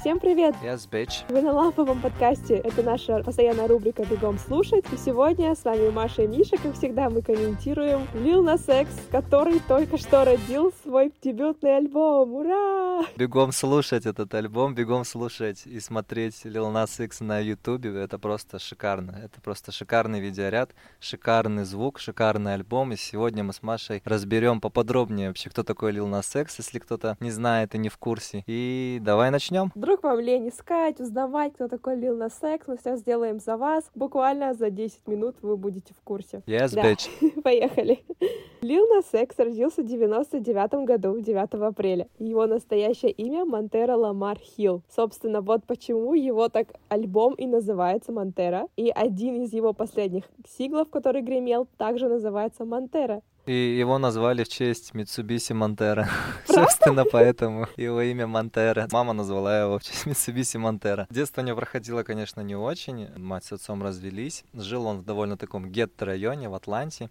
Всем привет! Yes, bitch. Вы на ламповом подкасте. Это наша постоянная рубрика «Бегом слушать». И сегодня с вами Маша и Миша. Как всегда, мы комментируем Lil Nas X, который только что родил свой дебютный альбом. Ура! Бегом слушать этот альбом, бегом слушать и смотреть Lil Nas X на ютубе. Это просто шикарно. Это просто шикарный видеоряд, шикарный звук, шикарный альбом. И сегодня мы с Машей разберем поподробнее вообще, кто такой Lil Nas X, если кто-то не знает и не в курсе. И давай начнем. Вдруг вам лень искать, узнавать, кто такой Lil Nas X, мы все сделаем за вас. Буквально за 10 минут вы будете в курсе. Yes, Да. bitch. Поехали. Lil Nas X родился в 99 году, 9 апреля. Его настоящее имя Монтера Ламар Хилл. Собственно, вот почему его так альбом и называется Монтера. И один из его последних сиглов, который гремел, также называется Монтера. И его назвали в честь Митсубиси Монтера. Собственно, поэтому его имя Монтера. Мама назвала его в честь Митсубиси Монтера. Детство у него проходило, конечно, не очень. Мать с отцом развелись. Жил он в довольно таком гетто-районе в Атланте.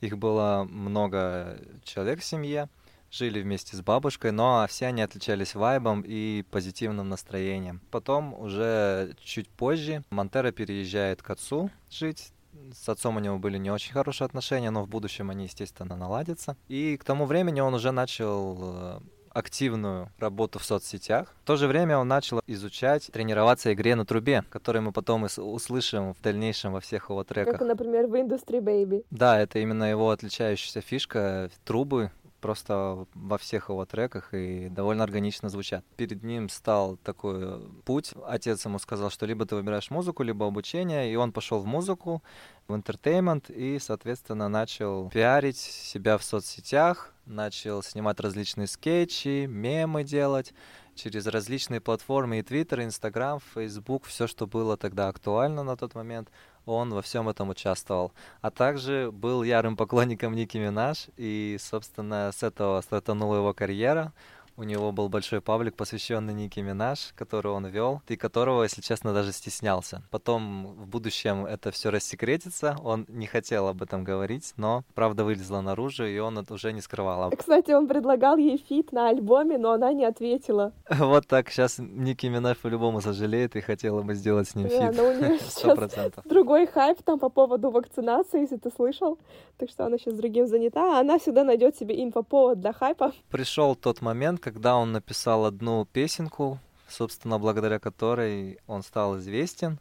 Их было много человек в семье. Жили вместе с бабушкой, но все они отличались вайбом и позитивным настроением. Потом, уже чуть позже, Монтера переезжает к отцу жить. С отцом у него были не очень хорошие отношения, но в будущем они, естественно, наладятся. И к тому времени он уже начал э, активную работу в соцсетях. В то же время он начал изучать, тренироваться игре на трубе, которую мы потом услышим в дальнейшем во всех его треках. Как, например, в Industry Baby. Да, это именно его отличающаяся фишка. Трубы просто во всех его треках и довольно органично звучат. Перед ним стал такой путь. Отец ему сказал, что либо ты выбираешь музыку, либо обучение, и он пошел в музыку, в интертеймент и, соответственно, начал пиарить себя в соцсетях, начал снимать различные скетчи, мемы делать через различные платформы и Twitter, и Instagram, Facebook, все, что было тогда актуально на тот момент, он во всем этом участвовал. А также был ярым поклонником Ники Минаж, и, собственно, с этого стартанула его карьера. У него был большой паблик, посвященный Ники Минаж, который он вел, и которого, если честно, даже стеснялся. Потом в будущем это все рассекретится. Он не хотел об этом говорить, но правда вылезла наружу, и он это уже не скрывал. Кстати, он предлагал ей feat на альбоме, но она не ответила. Вот так сейчас Ники Минаж по-любому сожалеет и хотела бы сделать с ним Да, feat. но у нее сейчас другой хайп там по поводу вакцинации, если ты слышал. Так что она сейчас другим занята, а она всегда найдет себе инфоповод для хайпа. Пришел тот момент, когда он написал одну песенку, собственно, благодаря которой он стал известен.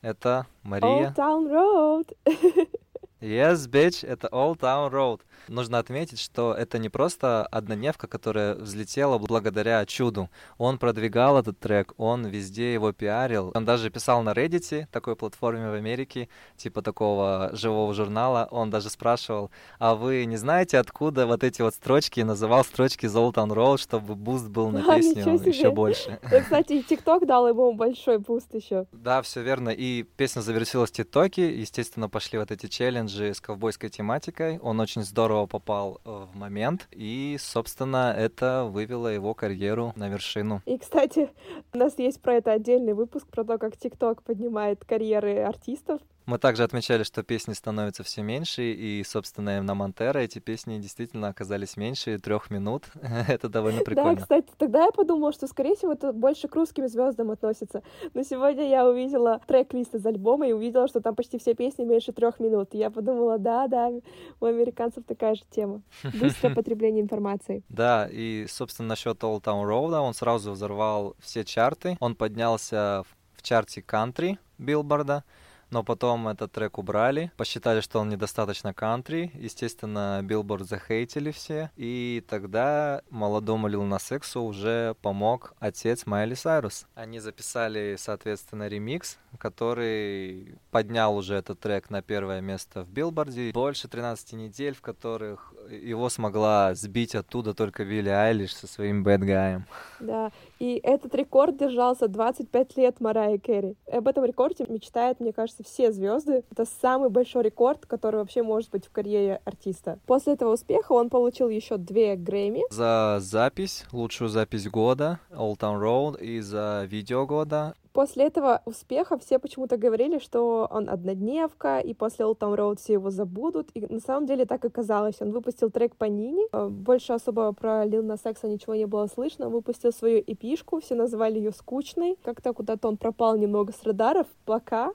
Это Мария. Old Town Road. Yes, bitch, это Old Town Road. Нужно отметить, что это не просто однодневка, которая взлетела благодаря чуду. Он продвигал этот трек, он везде его пиарил. Он даже писал на Reddit, такой платформе в Америке, типа такого живого журнала. Он даже спрашивал, а вы не знаете, откуда вот эти вот строчки, и называл строчки из Old Town Road, чтобы boost был на А, песню еще больше. Да, кстати, и ТикТок дал ему большой boost еще. Да, все верно. И песня завирусилась в ТикТоке. Естественно, пошли вот эти челленджи с ковбойской тематикой. Он очень здорово попал э, в момент. И, собственно, это вывело его карьеру на вершину. И, кстати, у нас есть про это отдельный выпуск, про то, как ТикТок поднимает карьеры артистов. Мы также отмечали, что песни становятся все меньше, и, собственно, на Монтера эти песни действительно оказались меньше трех минут. это довольно Да, прикольно. кстати, тогда я подумала, что, скорее всего, это больше к русским звездам относится. Но сегодня я увидела трек-лист из альбома и увидела, что там почти все песни меньше трех минут. И я подумала, да, да, у американцев такая же тема. Быстрое потребление информации. Да, и, собственно, насчет Old Town Road, он сразу взорвал все чарты. Он поднялся в чарте кантри Билборда, но потом этот трек убрали. Посчитали, что он недостаточно кантри. Естественно, Билборд захейтили все. И тогда молодому Лил Нас Иксу уже помог отец Майли Сайрус. Они записали, соответственно, ремикс, который поднял уже этот трек на первое место в Билборде. Больше 13 недель, в которых его смогла сбить оттуда только Билли Айлиш со своим Guy. Да, и этот рекорд держался 25 лет Марайи Керри. Об этом рекорде мечтают, мне кажется, все звезды. Это самый большой рекорд, который вообще может быть в карьере артиста. После этого успеха он получил еще две Грэмми. За запись, лучшую запись года, Old Town Road, и за видео года. После этого успеха все почему-то говорили, что он однодневка, и после Old Town Road все его забудут. И на самом деле так и казалось. Он выпустил трек по Нине. Э, больше особо про Lil Nas X ничего не было слышно. Он выпустил свою эпишку, все называли ее скучной. Как-то куда-то он пропал немного с радаров, пока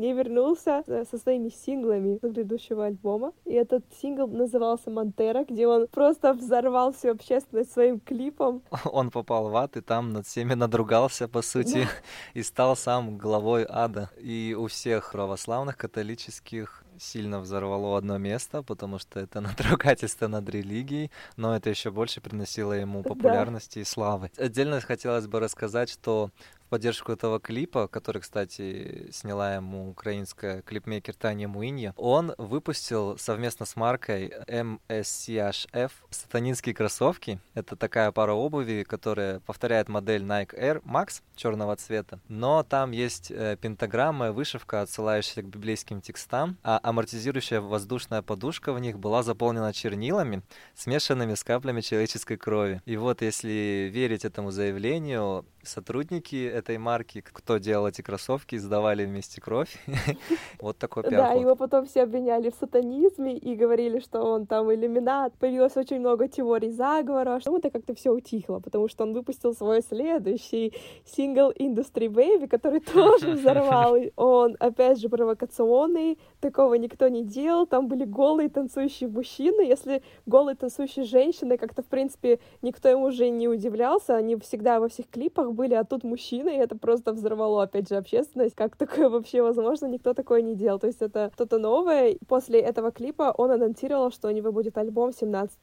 не вернулся э, со своими синглами с предыдущего альбома. И этот сингл назывался «Монтера», где он просто взорвал всю общественность своим клипом. Он попал в ад и там над всеми надругался, по сути, и стал сам главой ада. И у всех православных, католических, сильно взорвало одно место, потому что это надругательство над религией, но это еще больше приносило ему популярности да. и славы. Отдельно хотелось бы рассказать, что поддержку этого клипа, который, кстати, сняла ему украинская клипмейкер Таня Муинья, он выпустил совместно с маркой MSCHF сатанинские кроссовки. Это такая пара обуви, которая повторяет модель Nike Air Max черного цвета, но там есть э, пентаграмма, вышивка, отсылающая к библейским текстам, а амортизирующая воздушная подушка в них была заполнена чернилами, смешанными с каплями человеческой крови. И вот, если верить этому заявлению, сотрудники этой марки, кто делал эти кроссовки, сдавали вместе кровь. Вот такой пиар Да, его потом все обвиняли в сатанизме и говорили, что он там иллюминат. Появилось очень много теорий заговора. Потом это как-то все утихло, потому что он выпустил свой следующий сингл Industry Baby, который тоже взорвал. Он, опять же, провокационный. Такого никто не делал. Там были голые танцующие мужчины. Если голые танцующие женщины, как-то, в принципе, никто ему уже не удивлялся. Они всегда во всех клипах были, а тут мужчины, и это просто взорвало, опять же, общественность. Как такое вообще возможно? Никто такое не делал. То есть это что-то новое. После этого клипа он анонсировал, что у него будет альбом 17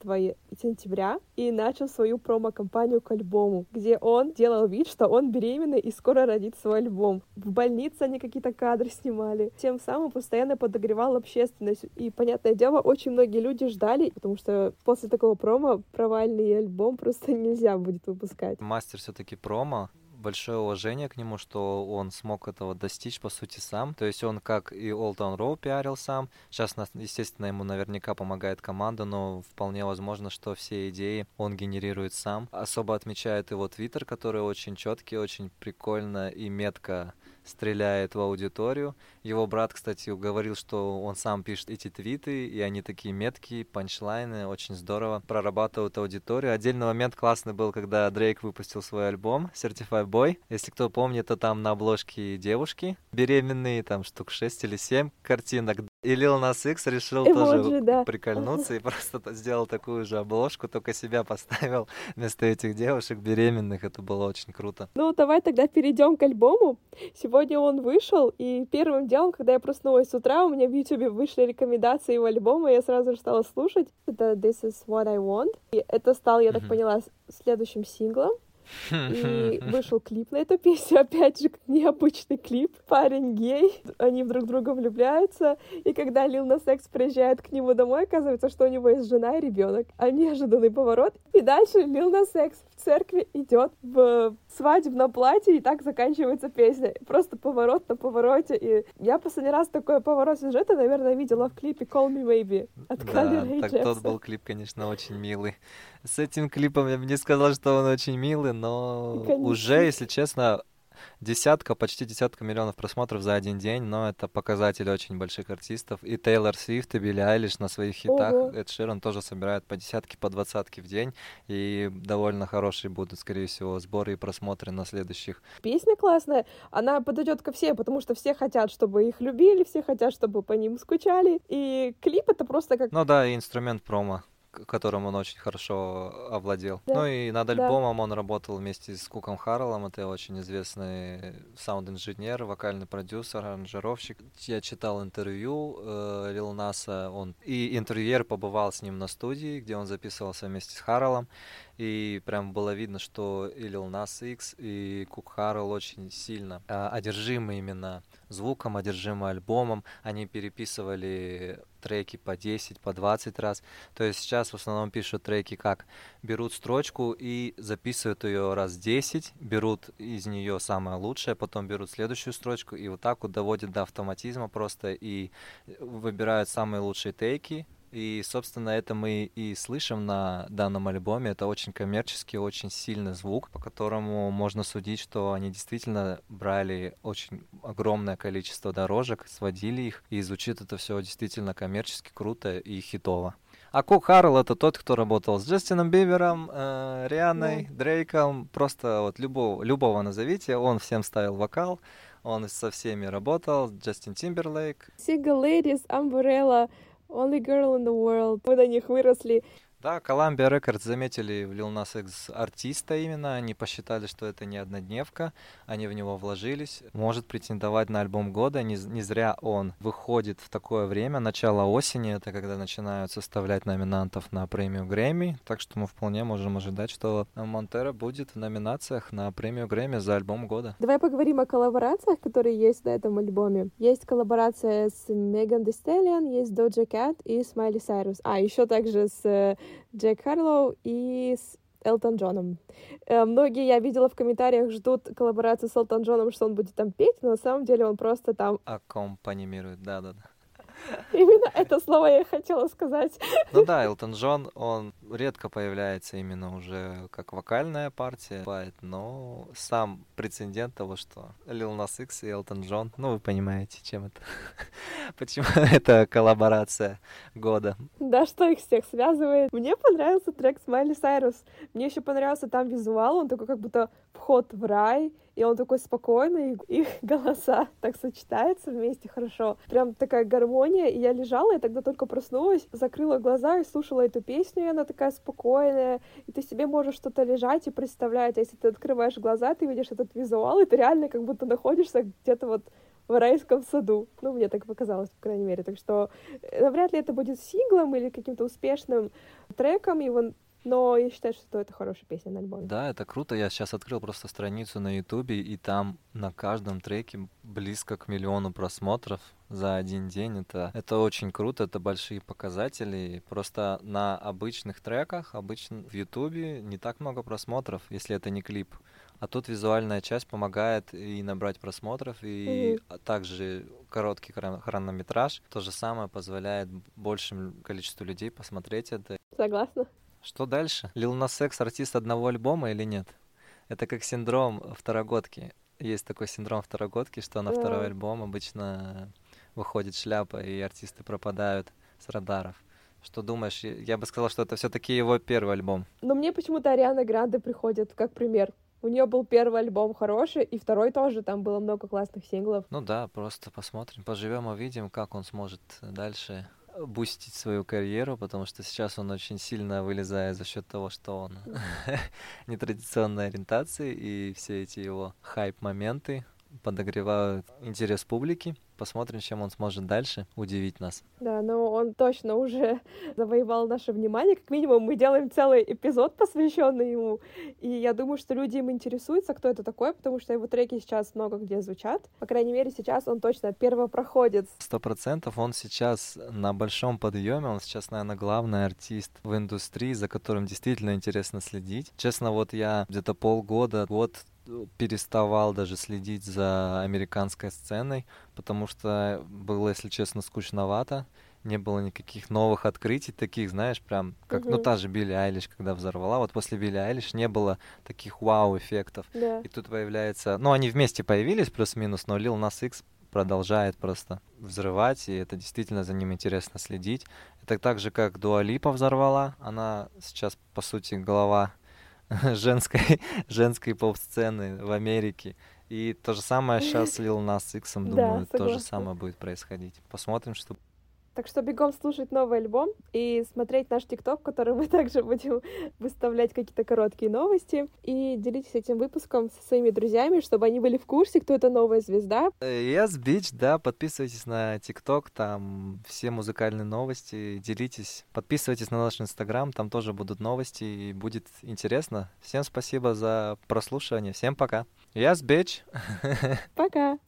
сентября, и начал свою промо-компанию к альбому, где он делал вид, что он беременный и скоро родит свой альбом. В больнице они какие-то кадры снимали. Тем самым постоянно подогревал общественность. И, понятное дело, очень многие люди ждали, потому что после такого промо провальный альбом просто нельзя будет выпускать. Мастер все-таки промо, большое уважение к нему, что он смог этого достичь, по сути, сам. То есть он, как и Old Town Road пиарил сам. Сейчас, естественно, ему наверняка помогает команда, но вполне возможно, что все идеи он генерирует сам. Особо отмечает его твиттер, который очень четкий, очень прикольно и метко стреляет в аудиторию. Его брат, кстати, говорил, что он сам пишет эти твиты, и они такие меткие, панчлайны, очень здорово прорабатывают аудиторию. Отдельный момент классный был, когда Дрейк выпустил свой альбом Certified Boy. Если кто помнит, то там на обложке девушки беременные, там штук 6 или 7 картинок. И Lil Nas X решил Эмоджи, тоже да. прикольнуться и просто сделал такую же обложку, только себя поставил вместо этих девушек беременных. Это было очень круто. Ну, давай тогда перейдем к альбому. Сегодня он вышел, и первым делом, когда я проснулась с утра, у меня в YouTube вышли рекомендации его альбома, и я сразу же стала слушать. Это This is What I Want. И это стал, я так поняла, следующим синглом. И вышел клип на эту песню, опять же, необычный клип. Парень гей, они друг в друга влюбляются, и когда Лил на секс приезжает к нему домой, оказывается, что у него есть жена и ребенок. А неожиданный поворот. И дальше Лил на секс в церкви идет в свадебном платье, и так заканчивается песня. Просто поворот на повороте. И я последний раз такой поворот сюжета, наверное, видела в клипе Call Me Maybe от да, Калли так тот был клип, конечно, очень милый с этим клипом я бы не сказал, что он очень милый, но Конечно. уже, если честно, десятка, почти десятка миллионов просмотров за один день, но это показатель очень больших артистов. И Тейлор Свифт, и Билли Айлиш на своих хитах. Ого. Эд Ширан тоже собирает по десятке, по двадцатке в день. И довольно хорошие будут, скорее всего, сборы и просмотры на следующих. Песня классная. Она подойдет ко всем, потому что все хотят, чтобы их любили, все хотят, чтобы по ним скучали. И клип это просто как... Ну да, и инструмент промо которым он очень хорошо овладел. Да. Ну и над альбомом да. он работал вместе с Куком Харреллом, это очень известный саунд-инженер, вокальный продюсер, аранжировщик. Я читал интервью э, Лил Наса, он и интервьюер побывал с ним на студии, где он записывался вместе с Харреллом, и прям было видно, что и Lil Nas X, и Кук Харрелл очень сильно э, одержимы именно звуком, одержимы альбомом. Они переписывали треки по 10, по 20 раз. То есть сейчас в основном пишут треки как берут строчку и записывают ее раз 10, берут из нее самое лучшее, потом берут следующую строчку и вот так вот доводят до автоматизма просто и выбирают самые лучшие тейки, И, собственно, это мы и слышим на данном альбоме. Это очень коммерческий, очень сильный звук, по которому можно судить, что они действительно брали очень огромное количество дорожек, сводили их, и звучит это все действительно коммерчески круто и хитово. А Кок Харрелл это тот, кто работал с Джастином Бибером, э, Рианой, да. Дрейком, просто вот любого, любого назовите, он всем ставил вокал, он со всеми работал, Джастин Тимберлейк. Single Ladies, Umbrella, Only Girl in the World. Мы на них выросли. Да, Columbia Records заметили в Lil Nas X артиста именно, они посчитали, что это не однодневка, они в него вложились, может претендовать на альбом года, не, не зря он выходит в такое время, начало осени, это когда начинают составлять номинантов на премию Грэмми, так что мы вполне можем ожидать, что Монтера будет в номинациях на премию Грэмми за альбом года. Давай поговорим о коллаборациях, которые есть на этом альбоме. Есть коллаборация с Меган Thee есть Doja Cat и Смайли Сайрус. А, еще также с Джек Харлоу и с Элтон Джоном. Э, многие, я видела в комментариях, ждут коллаборацию с Элтон Джоном, что он будет там петь, но на самом деле он просто там... Аккомпанимирует, да-да-да. Именно это слово я хотела сказать. Ну да, Элтон Джон, он редко появляется именно уже как вокальная партия, но сам прецедент того, что Лил Нас Икс и Элтон Джон, ну вы понимаете, чем это, почему это коллаборация года. Да, что их всех связывает. Мне понравился трек с Майли Сайрус. Мне еще понравился там визуал, он такой как будто вход в рай, и он такой спокойный, их голоса так сочетаются вместе хорошо. Прям такая гармония, и я лежала, и тогда только проснулась, закрыла глаза и слушала эту песню, и она такая спокойная, и ты себе можешь что-то лежать и представлять, а если ты открываешь глаза, ты видишь этот визуал, и ты реально как будто находишься где-то вот в райском саду. Ну, мне так показалось, по крайней мере. Так что э, навряд ли это будет синглом или каким-то успешным треком. Его но я считаю, что это хорошая песня на альбоме. Да, это круто. Я сейчас открыл просто страницу на Ютубе, и там на каждом треке близко к миллиону просмотров за один день. Это, это очень круто, это большие показатели. Просто на обычных треках, обычно в Ютубе не так много просмотров, если это не клип. А тут визуальная часть помогает и набрать просмотров, и mm-hmm. также короткий хронометраж. То же самое позволяет большему количеству людей посмотреть это. Согласна. Что дальше? Лил Нас Экс артист одного альбома или нет? Это как синдром второгодки. Есть такой синдром второгодки, что на второй альбом обычно выходит шляпа, и артисты пропадают с радаров. Что думаешь? Я бы сказал, что это все-таки его первый альбом. Но мне почему-то Ариана Гранде приходит как пример. У нее был первый альбом хороший, и второй тоже, там было много классных синглов. Ну да, просто посмотрим, поживем, увидим, как он сможет дальше бустить свою карьеру, потому что сейчас он очень сильно вылезает за счет того, что он нетрадиционной ориентации, и все эти его хайп-моменты подогревают интерес публики. Посмотрим, чем он сможет дальше удивить нас. Да, но он точно уже завоевал наше внимание. Как минимум, мы делаем целый эпизод, посвященный ему. И я думаю, что люди им интересуются, кто это такой, потому что его треки сейчас много где звучат. По крайней мере, сейчас он точно первопроходец. Сто процентов он сейчас на большом подъеме. Он сейчас, наверное, главный артист в индустрии, за которым действительно интересно следить. Честно, вот я где-то полгода, год переставал даже следить за американской сценой, потому что было, если честно, скучновато. Не было никаких новых открытий, таких, знаешь, прям как, uh-huh. ну, та же Билли Айлиш, когда взорвала. Вот после Билли Айлиш не было таких вау-эффектов. Yeah. И тут появляется... Ну, они вместе появились, плюс-минус, но Lil Nas X продолжает просто взрывать, и это действительно за ним интересно следить. Это так же, как Дуалипа взорвала. Она сейчас, по сути, голова женской, женской поп-сцены в Америке. И то же самое сейчас с Lil Nas X, думаю, да, то же самое будет происходить. Посмотрим, что так что бегом слушать новый альбом и смотреть наш ТикТок, в котором мы также будем выставлять какие-то короткие новости. И делитесь этим выпуском со своими друзьями, чтобы они были в курсе, кто это новая звезда. Yes, Beach, да, подписывайтесь на ТикТок, там все музыкальные новости, делитесь. Подписывайтесь на наш Инстаграм, там тоже будут новости и будет интересно. Всем спасибо за прослушивание, всем пока. Yes, bitch. Пока.